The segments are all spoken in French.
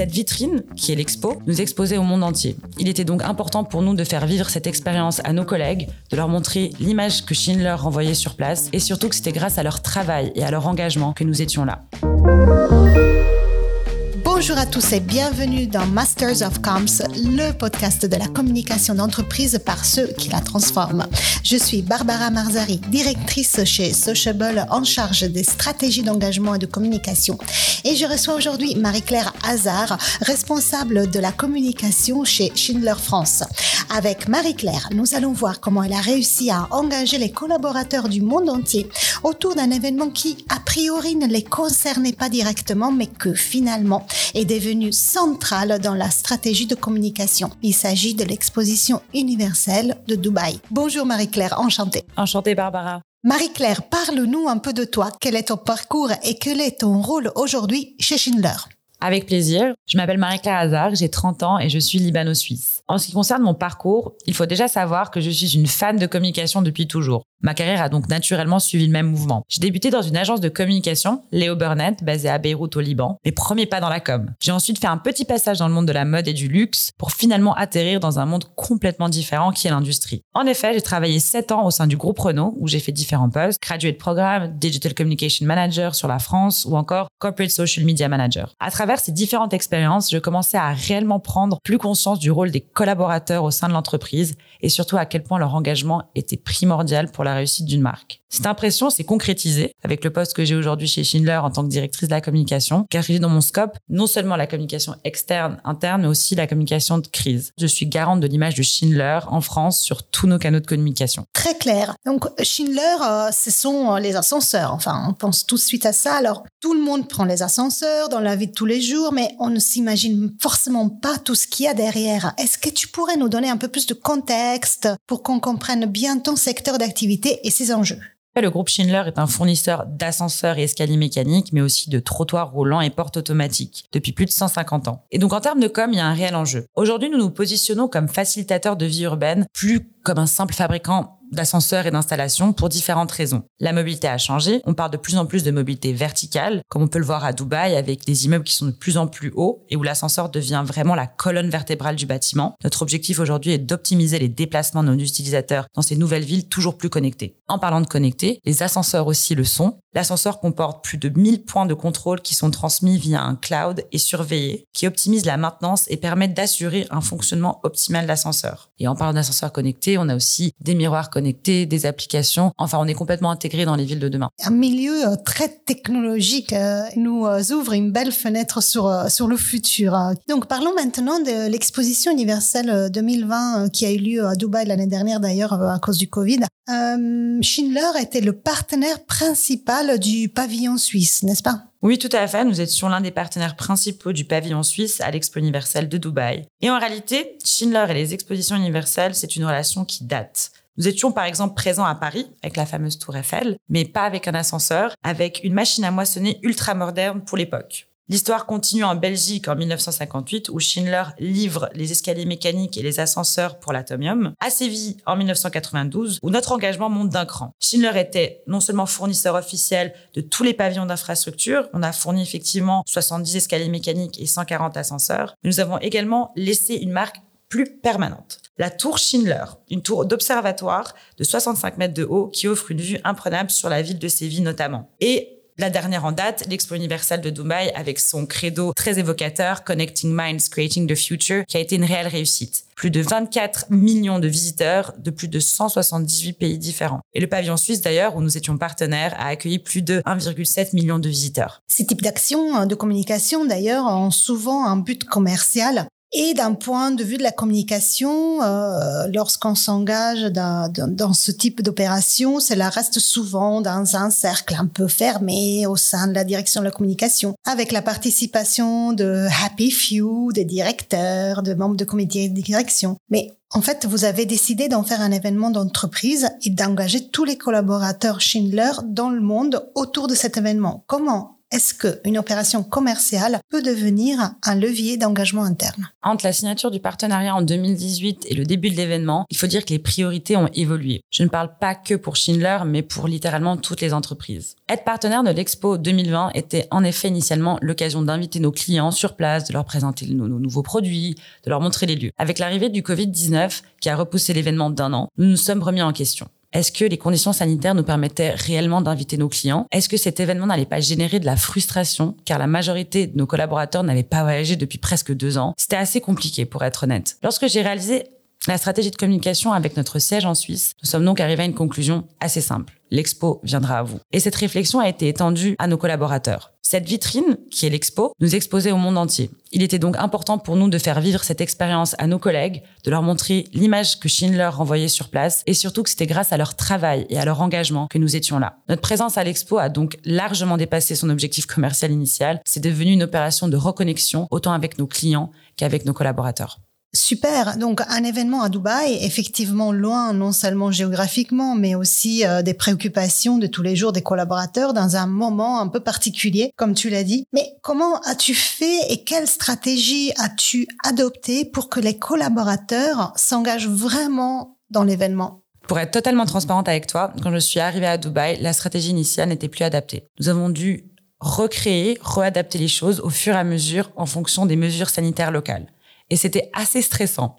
Cette vitrine, qui est l'expo, nous exposait au monde entier. Il était donc important pour nous de faire vivre cette expérience à nos collègues, de leur montrer l'image que Schindler renvoyait sur place et surtout que c'était grâce à leur travail et à leur engagement que nous étions là. Bonjour à tous et bienvenue dans Masters of Comms, le podcast de la communication d'entreprise par ceux qui la transforment. Je suis Barbara Marzari, directrice chez Sociable en charge des stratégies d'engagement et de communication. Et je reçois aujourd'hui Marie-Claire Hazard, responsable de la communication chez Schindler France. Avec Marie-Claire, nous allons voir comment elle a réussi à engager les collaborateurs du monde entier autour d'un événement qui, a priori, ne les concernait pas directement, mais que finalement est devenu central dans la stratégie de communication. Il s'agit de l'exposition universelle de Dubaï. Bonjour Marie-Claire, enchantée. Enchantée Barbara. Marie-Claire, parle-nous un peu de toi. Quel est ton parcours et quel est ton rôle aujourd'hui chez Schindler? Avec plaisir. Je m'appelle Marie-Claire Hazard, j'ai 30 ans et je suis libano-suisse. En ce qui concerne mon parcours, il faut déjà savoir que je suis une fan de communication depuis toujours. Ma carrière a donc naturellement suivi le même mouvement. J'ai débuté dans une agence de communication, Léo Burnett, basée à Beyrouth au Liban. Mes premiers pas dans la com. J'ai ensuite fait un petit passage dans le monde de la mode et du luxe pour finalement atterrir dans un monde complètement différent qui est l'industrie. En effet, j'ai travaillé 7 ans au sein du groupe Renault où j'ai fait différents postes, graduate programme, digital communication manager sur la France ou encore corporate social media manager. À travers ces différentes expériences, je commençais à réellement prendre plus conscience du rôle des collaborateurs au sein de l'entreprise et surtout à quel point leur engagement était primordial pour la réussite d'une marque. Cette impression s'est concrétisée avec le poste que j'ai aujourd'hui chez Schindler en tant que directrice de la communication, car j'ai dans mon scope non seulement la communication externe, interne, mais aussi la communication de crise. Je suis garante de l'image de Schindler en France sur tous nos canaux de communication. Très clair. Donc Schindler, euh, ce sont euh, les ascenseurs. Enfin, on pense tout de suite à ça. Alors, tout le monde prend les ascenseurs dans la vie de tous les jours, mais on ne s'imagine forcément pas tout ce qu'il y a derrière. Est-ce que tu pourrais nous donner un peu plus de contexte pour qu'on comprenne bien ton secteur d'activité et ses enjeux? Le groupe Schindler est un fournisseur d'ascenseurs et escaliers mécaniques, mais aussi de trottoirs roulants et portes automatiques depuis plus de 150 ans. Et donc en termes de com, il y a un réel enjeu. Aujourd'hui, nous nous positionnons comme facilitateurs de vie urbaine, plus comme un simple fabricant d'ascenseurs et d'installations pour différentes raisons. La mobilité a changé, on parle de plus en plus de mobilité verticale, comme on peut le voir à Dubaï avec des immeubles qui sont de plus en plus hauts et où l'ascenseur devient vraiment la colonne vertébrale du bâtiment. Notre objectif aujourd'hui est d'optimiser les déplacements de nos utilisateurs dans ces nouvelles villes toujours plus connectées. En parlant de connectés, les ascenseurs aussi le sont. L'ascenseur comporte plus de 1000 points de contrôle qui sont transmis via un cloud et surveillés, qui optimisent la maintenance et permettent d'assurer un fonctionnement optimal de l'ascenseur. Et en parlant d'ascenseurs connectés, on a aussi des miroirs connectés, des applications. Enfin, on est complètement intégré dans les villes de demain. Un milieu euh, très technologique euh, nous euh, ouvre une belle fenêtre sur, sur le futur. Donc, parlons maintenant de l'exposition universelle 2020 qui a eu lieu à Dubaï l'année dernière d'ailleurs à cause du Covid. Schindler était le partenaire principal du pavillon suisse, n'est-ce pas? Oui, tout à fait. Nous étions l'un des partenaires principaux du pavillon suisse à l'Expo universelle de Dubaï. Et en réalité, Schindler et les expositions universelles, c'est une relation qui date. Nous étions par exemple présents à Paris avec la fameuse tour Eiffel, mais pas avec un ascenseur, avec une machine à moissonner ultra moderne pour l'époque. L'histoire continue en Belgique en 1958 où Schindler livre les escaliers mécaniques et les ascenseurs pour l'Atomium. À Séville en 1992 où notre engagement monte d'un cran. Schindler était non seulement fournisseur officiel de tous les pavillons d'infrastructure, on a fourni effectivement 70 escaliers mécaniques et 140 ascenseurs, mais nous avons également laissé une marque plus permanente. La tour Schindler, une tour d'observatoire de 65 mètres de haut qui offre une vue imprenable sur la ville de Séville notamment. Et la dernière en date, l'Expo universelle de Dubaï avec son credo très évocateur Connecting Minds, Creating the Future, qui a été une réelle réussite. Plus de 24 millions de visiteurs de plus de 178 pays différents. Et le pavillon suisse d'ailleurs, où nous étions partenaires, a accueilli plus de 1,7 million de visiteurs. Ces types d'actions hein, de communication d'ailleurs ont souvent un but commercial et d'un point de vue de la communication, euh, lorsqu'on s'engage dans, dans, ce type d'opération, cela reste souvent dans un cercle un peu fermé au sein de la direction de la communication, avec la participation de happy few, des directeurs, de membres de comité de direction. Mais en fait, vous avez décidé d'en faire un événement d'entreprise et d'engager tous les collaborateurs Schindler dans le monde autour de cet événement. Comment est-ce qu'une opération commerciale peut devenir un levier d'engagement interne? Entre la signature du partenariat en 2018 et le début de l'événement, il faut dire que les priorités ont évolué. Je ne parle pas que pour Schindler, mais pour littéralement toutes les entreprises. Être partenaire de l'Expo 2020 était en effet initialement l'occasion d'inviter nos clients sur place, de leur présenter nos, nos nouveaux produits, de leur montrer les lieux. Avec l'arrivée du Covid-19, qui a repoussé l'événement d'un an, nous nous sommes remis en question. Est-ce que les conditions sanitaires nous permettaient réellement d'inviter nos clients? Est-ce que cet événement n'allait pas générer de la frustration? Car la majorité de nos collaborateurs n'avaient pas voyagé depuis presque deux ans C'était assez compliqué pour être honnête. Lorsque j'ai réalisé la stratégie de communication avec notre siège en Suisse, nous sommes donc arrivés à une conclusion assez simple. L'expo viendra à vous. Et cette réflexion a été étendue à nos collaborateurs. Cette vitrine, qui est l'expo, nous exposait au monde entier. Il était donc important pour nous de faire vivre cette expérience à nos collègues, de leur montrer l'image que Schindler renvoyait sur place et surtout que c'était grâce à leur travail et à leur engagement que nous étions là. Notre présence à l'expo a donc largement dépassé son objectif commercial initial. C'est devenu une opération de reconnexion autant avec nos clients qu'avec nos collaborateurs. Super. Donc un événement à Dubaï, effectivement loin non seulement géographiquement, mais aussi euh, des préoccupations de tous les jours des collaborateurs dans un moment un peu particulier, comme tu l'as dit. Mais comment as-tu fait et quelle stratégie as-tu adopté pour que les collaborateurs s'engagent vraiment dans l'événement? Pour être totalement transparente avec toi, quand je suis arrivée à Dubaï, la stratégie initiale n'était plus adaptée. Nous avons dû recréer, réadapter les choses au fur et à mesure en fonction des mesures sanitaires locales et c'était assez stressant.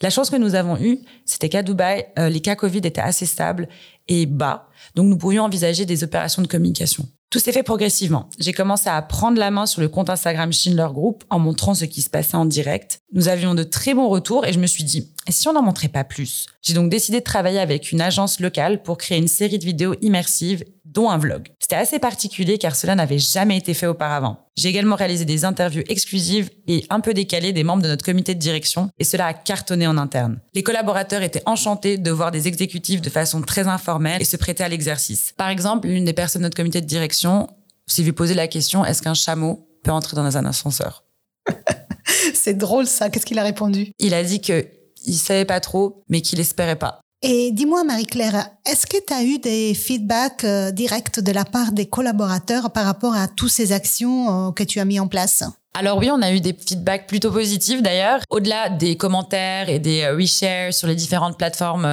La chance que nous avons eue, c'était qu'à Dubaï, euh, les cas Covid étaient assez stables et bas, donc nous pouvions envisager des opérations de communication. Tout s'est fait progressivement. J'ai commencé à prendre la main sur le compte Instagram Schindler Group en montrant ce qui se passait en direct. Nous avions de très bons retours et je me suis dit, et si on n'en montrait pas plus J'ai donc décidé de travailler avec une agence locale pour créer une série de vidéos immersives dont un vlog. C'était assez particulier car cela n'avait jamais été fait auparavant. J'ai également réalisé des interviews exclusives et un peu décalées des membres de notre comité de direction et cela a cartonné en interne. Les collaborateurs étaient enchantés de voir des exécutifs de façon très informelle et se prêter à l'exercice. Par exemple, l'une des personnes de notre comité de direction s'est vu poser la question est-ce qu'un chameau peut entrer dans un ascenseur? C'est drôle ça, qu'est-ce qu'il a répondu? Il a dit que il savait pas trop, mais qu'il espérait pas. Et dis-moi, Marie-Claire, est-ce que tu as eu des feedbacks euh, directs de la part des collaborateurs par rapport à toutes ces actions euh, que tu as mis en place? Alors oui, on a eu des feedbacks plutôt positifs d'ailleurs. Au-delà des commentaires et des euh, reshares sur les différentes plateformes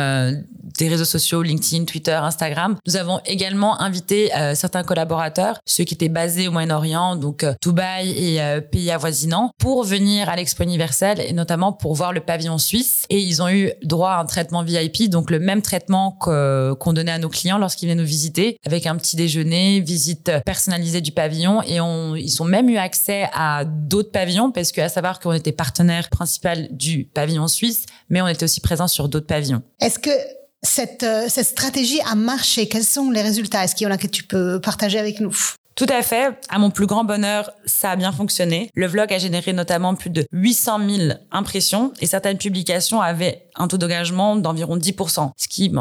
des réseaux sociaux, LinkedIn, Twitter, Instagram. Nous avons également invité euh, certains collaborateurs, ceux qui étaient basés au Moyen-Orient, donc euh, Dubaï et euh, pays avoisinants, pour venir à l'Expo universelle et notamment pour voir le pavillon suisse. Et ils ont eu droit à un traitement VIP, donc le même traitement qu'on donnait à nos clients lorsqu'ils venaient nous visiter, avec un petit déjeuner, visite personnalisée du pavillon, et ils ont même eu accès à d'autres pavillons, parce qu'à savoir qu'on était partenaire principal du pavillon suisse, mais on était aussi présent sur d'autres pavillons. Est-ce que cette, euh, cette stratégie a marché? Quels sont les résultats? Est-ce qu'il y en a que tu peux partager avec nous? Tout à fait. À mon plus grand bonheur, ça a bien fonctionné. Le vlog a généré notamment plus de 800 000 impressions et certaines publications avaient un taux d'engagement d'environ 10%, ce qui,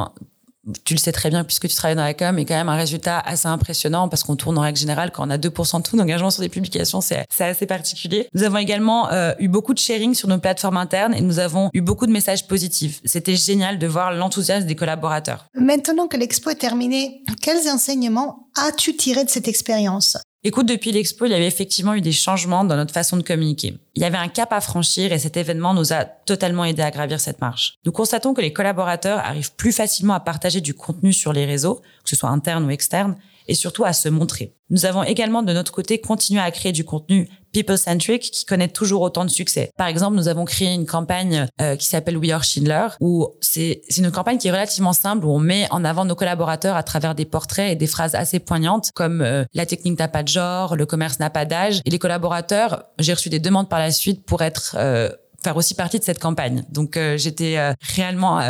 tu le sais très bien puisque tu travailles dans la com, est quand même un résultat assez impressionnant parce qu'on tourne en règle générale quand on a 2% de taux d'engagement sur des publications, c'est assez particulier. Nous avons également euh, eu beaucoup de sharing sur nos plateformes internes et nous avons eu beaucoup de messages positifs. C'était génial de voir l'enthousiasme des collaborateurs. Maintenant que l'expo est terminée, quels enseignements as-tu tiré de cette expérience? Écoute, depuis l'expo, il y avait effectivement eu des changements dans notre façon de communiquer. Il y avait un cap à franchir et cet événement nous a totalement aidé à gravir cette marche. Nous constatons que les collaborateurs arrivent plus facilement à partager du contenu sur les réseaux, que ce soit interne ou externe, et surtout à se montrer. Nous avons également de notre côté continué à créer du contenu people-centric qui connaît toujours autant de succès. Par exemple, nous avons créé une campagne euh, qui s'appelle We Are Schindler où c'est une campagne qui est relativement simple où on met en avant nos collaborateurs à travers des portraits et des phrases assez poignantes comme euh, la technique n'a pas de genre, le commerce n'a pas d'âge et les collaborateurs, j'ai reçu des demandes par la suite pour être euh, faire aussi partie de cette campagne. Donc j'étais réellement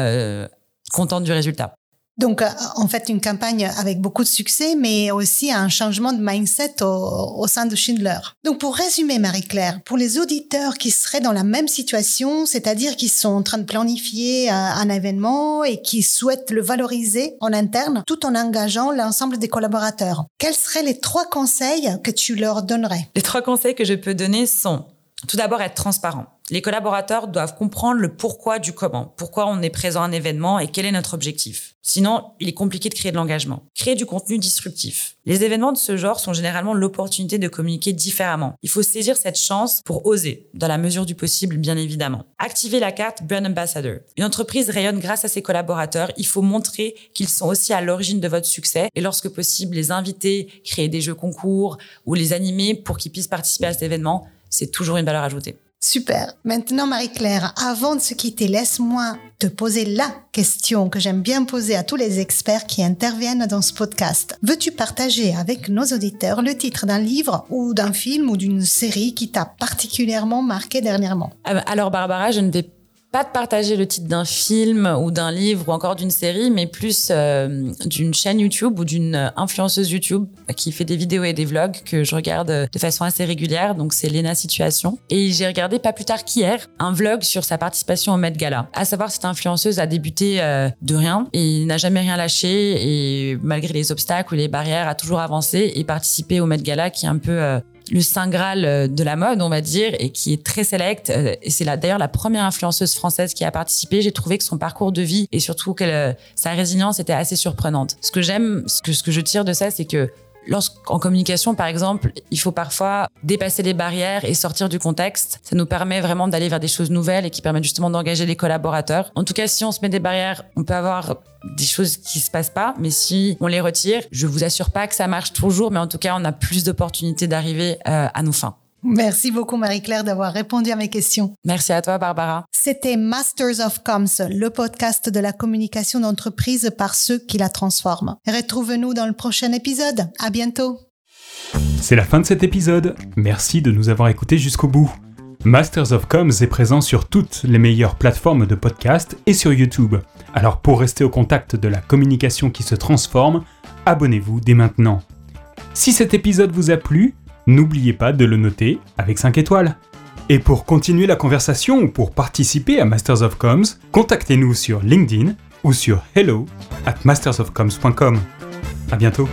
contente du résultat. Donc, euh, en fait, une campagne avec beaucoup de succès, mais aussi un changement de mindset au, sein de Schindler. Donc, pour résumer, Marie-Claire, pour les auditeurs qui seraient dans la même situation, c'est-à-dire qui sont en train de planifier euh, un événement et qui souhaitent le valoriser en interne, tout en engageant l'ensemble des collaborateurs, quels seraient les trois conseils que tu leur donnerais? Les trois conseils que je peux donner sont Tout d'abord, être transparent. Les collaborateurs doivent comprendre le pourquoi du comment, pourquoi on est présent à un événement et quel est notre objectif. Sinon, il est compliqué de créer de l'engagement. Créer du contenu disruptif. Les événements de ce genre sont généralement l'opportunité de communiquer différemment. Il faut saisir cette chance pour oser, dans la mesure du possible, bien évidemment. Activer la carte Brand Ambassador. Une entreprise rayonne grâce à ses collaborateurs. Il faut montrer qu'ils sont aussi à l'origine de votre succès et lorsque possible, les inviter, créer des jeux concours ou les animer pour qu'ils puissent participer à cet événement. C'est toujours une valeur ajoutée. Super. Maintenant, Marie-Claire, avant de se quitter, laisse-moi te poser la question que j'aime bien poser à tous les experts qui interviennent dans ce podcast. Veux-tu partager avec nos auditeurs le titre d'un livre ou d'un film ou d'une série qui t'a particulièrement marqué dernièrement? Ah Alors, Barbara, je ne vais pas de partager le titre d'un film ou d'un livre ou encore d'une série, mais plus euh, d'une chaîne YouTube ou d'une influenceuse YouTube qui fait des vidéos et des vlogs que je regarde de façon assez régulière. Donc c'est Lena Situation. Et j'ai regardé pas plus tard qu'hier un vlog sur sa participation au Met Gala. À savoir, cette influenceuse a débuté euh, de rien et n'a jamais rien lâché et malgré les obstacles ou les barrières a toujours avancé et participé au Met Gala qui est un peu euh, le saint graal euh, de la mode, on va dire, et qui est très select. Euh, et c'est d'ailleurs la première influenceuse française qui a participé. J'ai trouvé que son parcours de vie et surtout que euh, sa résilience était assez surprenante. Ce que j'aime, ce que je tire de ça, c'est que Lorsqu'en communication, par exemple, il faut parfois dépasser les barrières et sortir du contexte. Ça nous permet vraiment d'aller vers des choses nouvelles et qui permettent justement d'engager les collaborateurs. En tout cas, si on se met des barrières, on peut avoir des choses qui se passent pas, mais si on les retire, je vous assure pas que ça marche toujours, mais en tout cas, on a plus d'opportunités d'arriver euh, à nos fins. Merci beaucoup Marie-Claire d'avoir répondu à mes questions. Merci à toi Barbara. C'était Masters of Comms, le podcast de la communication d'entreprise par ceux qui la transforment. Retrouve-nous dans le prochain épisode. À bientôt. C'est la fin de cet épisode. Merci de nous avoir écoutés jusqu'au bout. Masters of Comms est présent sur toutes les meilleures plateformes de podcast et sur YouTube. Alors pour rester au contact de la communication qui se transforme, abonnez-vous dès maintenant. Si cet épisode vous a plu, n'oubliez pas de le noter avec 5 étoiles. Et pour continuer la conversation ou pour participer à Masters of Comms, contactez-nous sur LinkedIn ou sur hello at mastersofcoms.com. À bientôt.